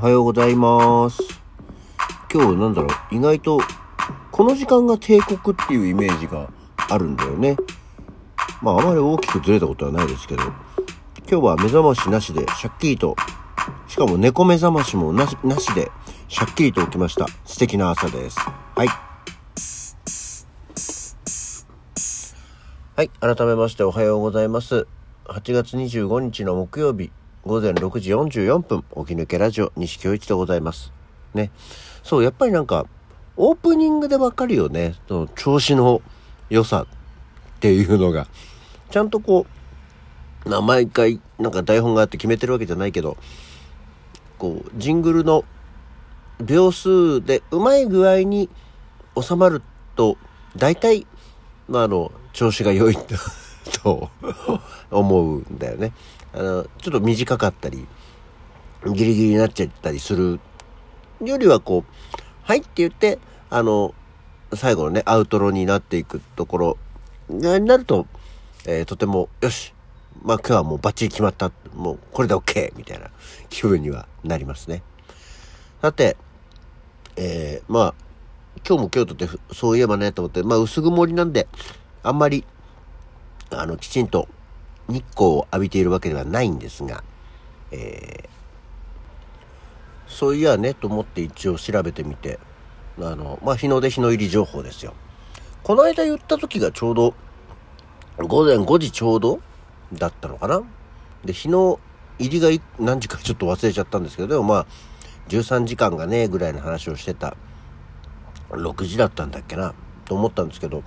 おはようございます。今日なんだろう、意外とこの時間が帝国っていうイメージがあるんだよね。まああまり大きくずれたことはないですけど、今日は目覚ましなしでシャッキリと、しかも猫目覚ましもなしなしでシャッキリと起きました。素敵な朝です。はい。はい。改めましておはようございます。8月25日の木曜日、午前6時44分、起き抜けラジオ、西京一でございます。ね。そう、やっぱりなんか、オープニングでわかるよね。その調子の良さっていうのが。ちゃんとこう、毎回、なんか台本があって決めてるわけじゃないけど、こう、ジングルの秒数でうまい具合に収まると、大体、まあ、あの、調子が良いと思うんだよね。あの、ちょっと短かったり、ギリギリになっちゃったりするよりはこう、はいって言って、あの、最後のね、アウトロになっていくところになると、えーとても、よし、まあ今日はもうバッチリ決まった、もうこれで OK! みたいな気分にはなりますね。さて、えー、まあ、今日も京都ってそういえばねと思って、まあ薄曇りなんで、あんまり、あの、きちんと日光を浴びているわけではないんですが、えー、そういやねと思って一応調べてみて、あの、まあ、日の出日の入り情報ですよ。この間言った時がちょうど、午前5時ちょうどだったのかな？で、日の入りが何時かちょっと忘れちゃったんですけど、でもまあ、13時間がね、ぐらいの話をしてた、6時だったんだっけな、と思ったんですけど、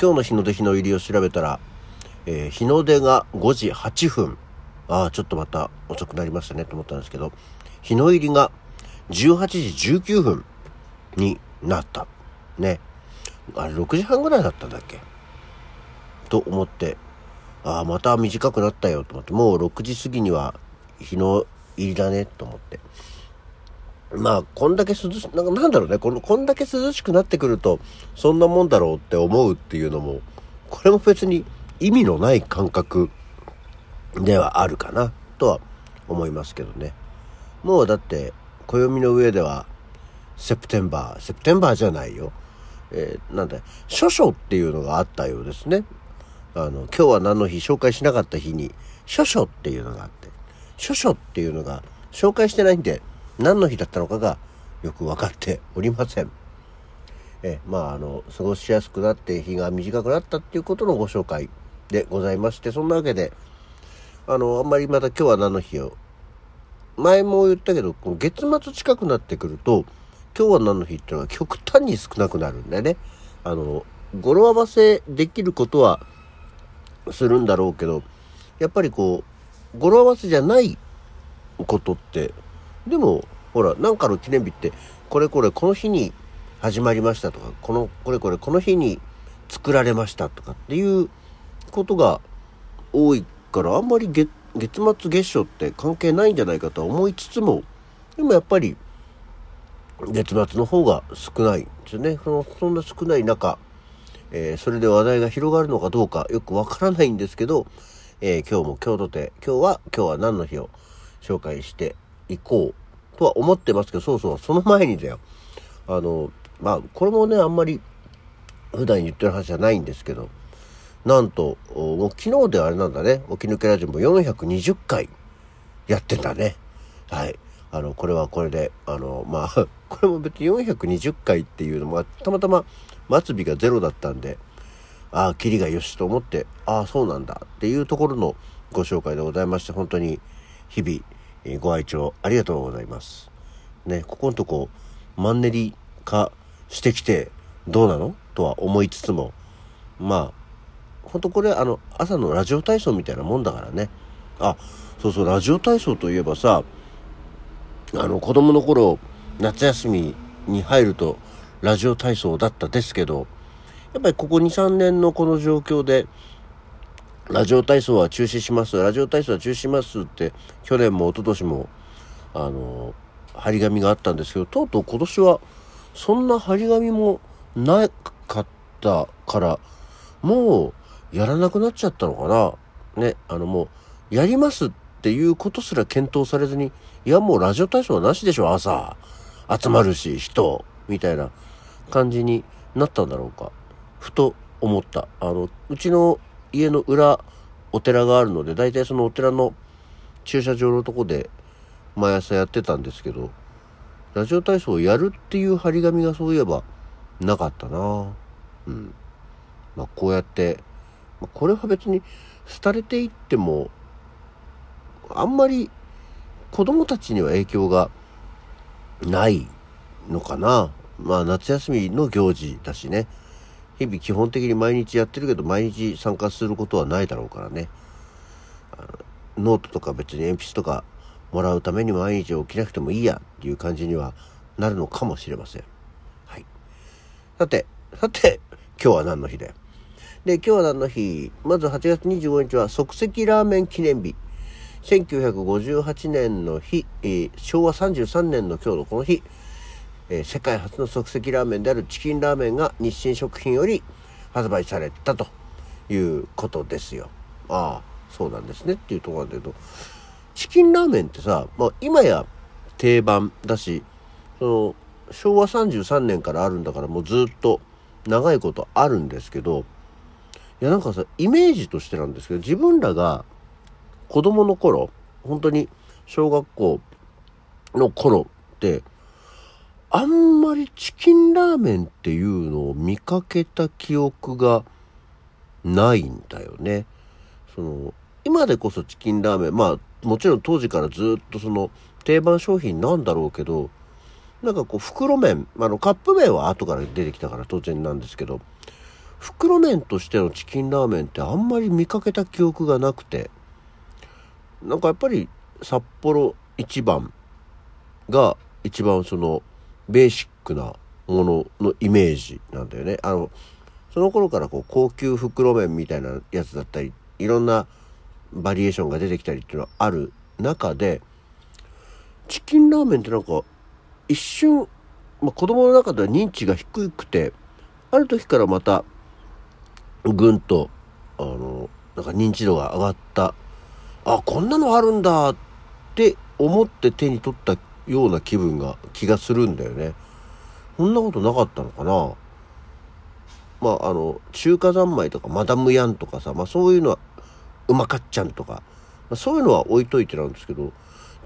今日の日の出日の入りを調べたら、えー、日の出が5時8分。ああ、ちょっとまた遅くなりましたねと思ったんですけど、日の入りが18時19分になった。ね。あれ6時半ぐらいだったんだっけ？と思って、ああ、また短くなったよと思って、もう6時過ぎには日の入りだねと思って。まあ、こんだけ涼し、なんかなんだろうね、この、こんだけ涼しくなってくると、そんなもんだろうって思うっていうのも、これも別に意味のない感覚ではあるかな、とは思いますけどね。もうだって、暦の上では、セプテンバー、セプテンバーじゃないよ。えー、なんだ、諸書っていうのがあったようですね。あの、今日は何の日紹介しなかった日に、諸書っていうのがあって、諸書っていうのが紹介してないんで、何の日だったのかがよく分かっておりません。え、まあ、あの、過ごしやすくなって日が短くなったっていうことのご紹介でございまして、そんなわけで、あの、あんまりまた今日は何の日を、前も言ったけど、月末近くなってくると、今日は何の日っていうのは極端に少なくなるんだよね。あの、語呂合わせできることはするんだろうけど、やっぱりこう、語呂合わせじゃないことって、でも、ほら、なんかの記念日って、これこれこの日に始まりましたとか、この、これこれこの日に作られましたとかっていうことが多いから、あんまり月月末月初って関係ないんじゃないかと思いつつも、でもやっぱり、月末の方が少ないんですよね。そのそんな少ない中、えー、それで話題が広がるのかどうかよくわからないんですけど、えー、今日も京都で、今日は、今日は何の日を紹介していこうとは思ってますけど、そうそう、その前にだよ。あの、まあ、これもね、あんまり普段言ってる話じゃないんですけど、なんと、もう昨日であれなんだね、起き抜けラジオも420回やってんだね。はい。あの、これはこれで、あの、まあ、これも別に420回っていうのも、たまたま末尾がゼロだったんで、ああ、キリがよしと思って、ああ、そうなんだっていうところのご紹介でございまして、本当に日々、ご愛聴ありがとうございます。ね、ここのとこ、マンネリ化してきてどうなの？とは思いつつも、まあ、本当これあの、朝のラジオ体操みたいなもんだからね。あ、そうそう、ラジオ体操といえばさ、あの、子供の頃、夏休みに入ると、ラジオ体操だったですけど、やっぱりここ2、3年のこの状況で、ラジオ体操は中止します、ラジオ体操は中止しますって、去年も一昨年も、あの、張り紙があったんですけど、とうとう今年は、そんな張り紙もなかったから、もう、やらなくなっちゃったのかな？ね、あのもう、やりますっていうことすら検討されずに、いやもうラジオ体操はなしでしょ、朝。集まるし、人。みたいな感じになったんだろうか。ふと思った。あの、うちの家の裏、お寺があるので、大体そのお寺の駐車場のとこで毎朝やってたんですけど、ラジオ体操をやるっていう張り紙がそういえばなかったなうん。まあこうやって、これは別に廃れていっても、あんまり子供たちには影響がないのかな。まあ夏休みの行事だしね。日々基本的に毎日やってるけど毎日参加することはないだろうからね。ノートとか別に鉛筆とかもらうために毎日起きなくてもいいやっていう感じにはなるのかもしれません。はい。さて、さて、今日は何の日だよ？で、今日は何の日まず8月25日は即席ラーメン記念日。1958年の日、えー、昭和33年の今日のこの日、えー、世界初の即席ラーメンであるチキンラーメンが日清食品より発売されたということですよ。ああ、そうなんですねっていうところなんだけど、チキンラーメンってさ、まあ、今や定番だし、その、昭和33年からあるんだからもうずっと長いことあるんですけど、いやなんかさ、イメージとしてなんですけど、自分らが子供の頃、本当に小学校の頃って、あんまりチキンラーメンっていうのを見かけた記憶がないんだよね。その、今でこそチキンラーメン、まあもちろん当時からずっとその定番商品なんだろうけど、なんかこう袋麺、あのカップ麺は後から出てきたから当然なんですけど、袋麺としてのチキンラーメンってあんまり見かけた記憶がなくて、なんかやっぱり札幌一番が一番そのベーシックなもののイメージなんだよね。あの、その頃からこう高級袋麺みたいなやつだったり、いろんなバリエーションが出てきたりっていうのはある中で、チキンラーメンってなんか一瞬、まあ、子供の中では認知が低くて、ある時からまたぐんと、あの、なんか認知度が上がった。あ、こんなのあるんだって思って手に取ったような気分が、気がするんだよね。そんなことなかったのかなまあ、あの、中華三昧とかマダムヤンとかさ、まあそういうのは、うまかっちゃんとか、まあ、そういうのは置いといてなんですけど、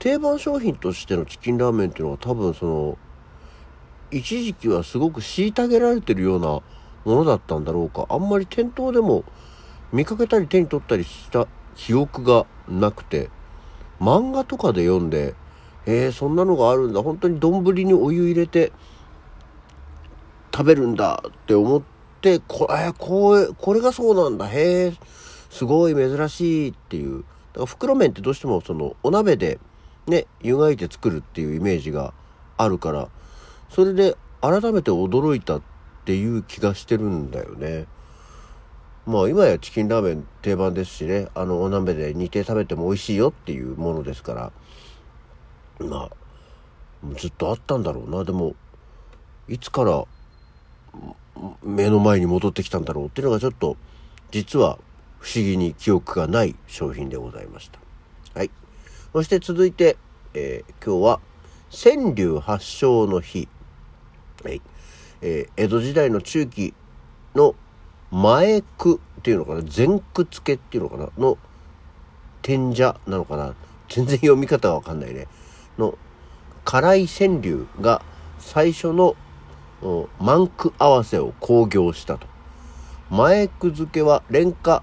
定番商品としてのチキンラーメンっていうのは多分その、一時期はすごく虐げられてるようなものだったんだろうか。あんまり店頭でも見かけたり手に取ったりした記憶がなくて、漫画とかで読んで、えー、そんなのがあるんだ。本当に丼にお湯入れて食べるんだって思って、これ、こう、これがそうなんだ。へえ、すごい珍しいっていう。だから袋麺ってどうしてもそのお鍋でね、湯がいて作るっていうイメージがあるから、それで改めて驚いたってていう気がしてるんだよね。まあ今やチキンラーメン定番ですしね、あのお鍋で煮て食べても美味しいよっていうものですから、まあ、ずっとあったんだろうな。でも、いつから目の前に戻ってきたんだろうっていうのがちょっと、実は不思議に記憶がない商品でございました。はい。そして続いて、えー、今日は川柳発祥の日。はい。えー、江戸時代の中期の前句っていうのかな？前句付けっていうのかな？の天者なのかな？全然読み方がわかんないね。の辛い川柳が最初の満句合わせを興行したと。前句付けは廉価、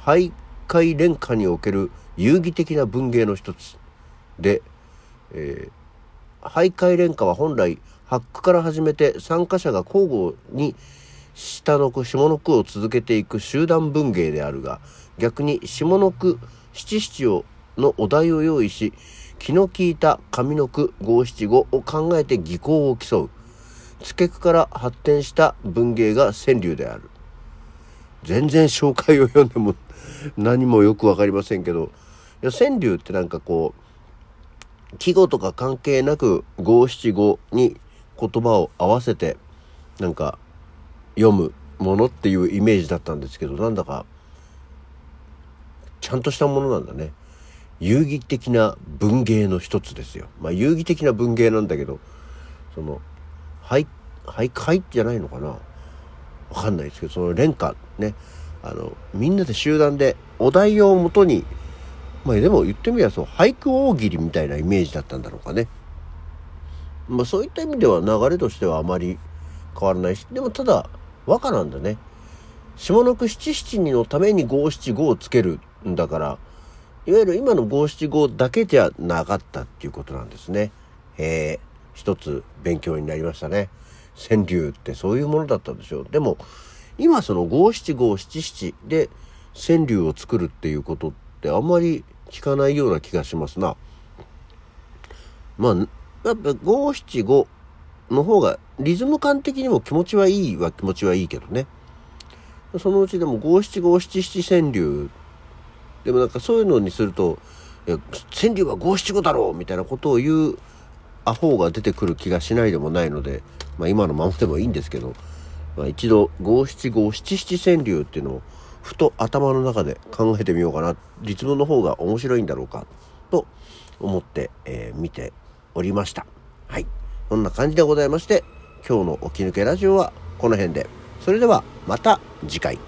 徘徊廉価における遊戯的な文芸の一つで、えー、徘徊廉価は本来発句から始めて参加者が交互に下の句下の句を続けていく集団文芸であるが逆に下の句七七をのお題を用意し気の利いた上の句五七五を考えて技巧を競う。付け句から発展した文芸が川柳である。全然紹介を読んでも何もよく分かりませんけどいや川柳ってなんかこう季語とか関係なく五七五に言葉を合わせてなんか読むものっていうイメージだったんですけどなんだかちゃんとしたものなんだね。遊戯的な文芸の一つですよ。まあ遊戯的な文芸なんだけど、その、俳、俳句じゃないのかなわかんないですけど、その連歌ね、あの、みんなで集団でお題をもとに、まあでも言ってみればそう、俳句大喜利みたいなイメージだったんだろうかね。まあそういった意味では流れとしてはあまり変わらないし、でもただ、和歌なんだね。下の句七七二のために五七五をつけるんだから、いわゆる今の五七五だけじゃなかったっていうことなんですね。へえ、一つ勉強になりましたね。川柳ってそういうものだったんでしょう。でも、今その五七五七七で川柳を作るっていうことってあんまり聞かないような気がしますな。まあ、やっぱ五七五の方がリズム感的にも気持ちはいいは気持ちはいいけどね。そのうちでも五七五七七川柳でもなんかそういうのにすると川柳は五七五だろうみたいなことを言うアホが出てくる気がしないでもないので、まあ、今のままでもいいんですけど、まあ、一度五七五七七川柳っていうのをふと頭の中で考えてみようかな。立文の方が面白いんだろうか。と思って、えー、見ておりました。はい。そんな感じでございまして今日の起き抜けラジオはこの辺で。それではまた次回。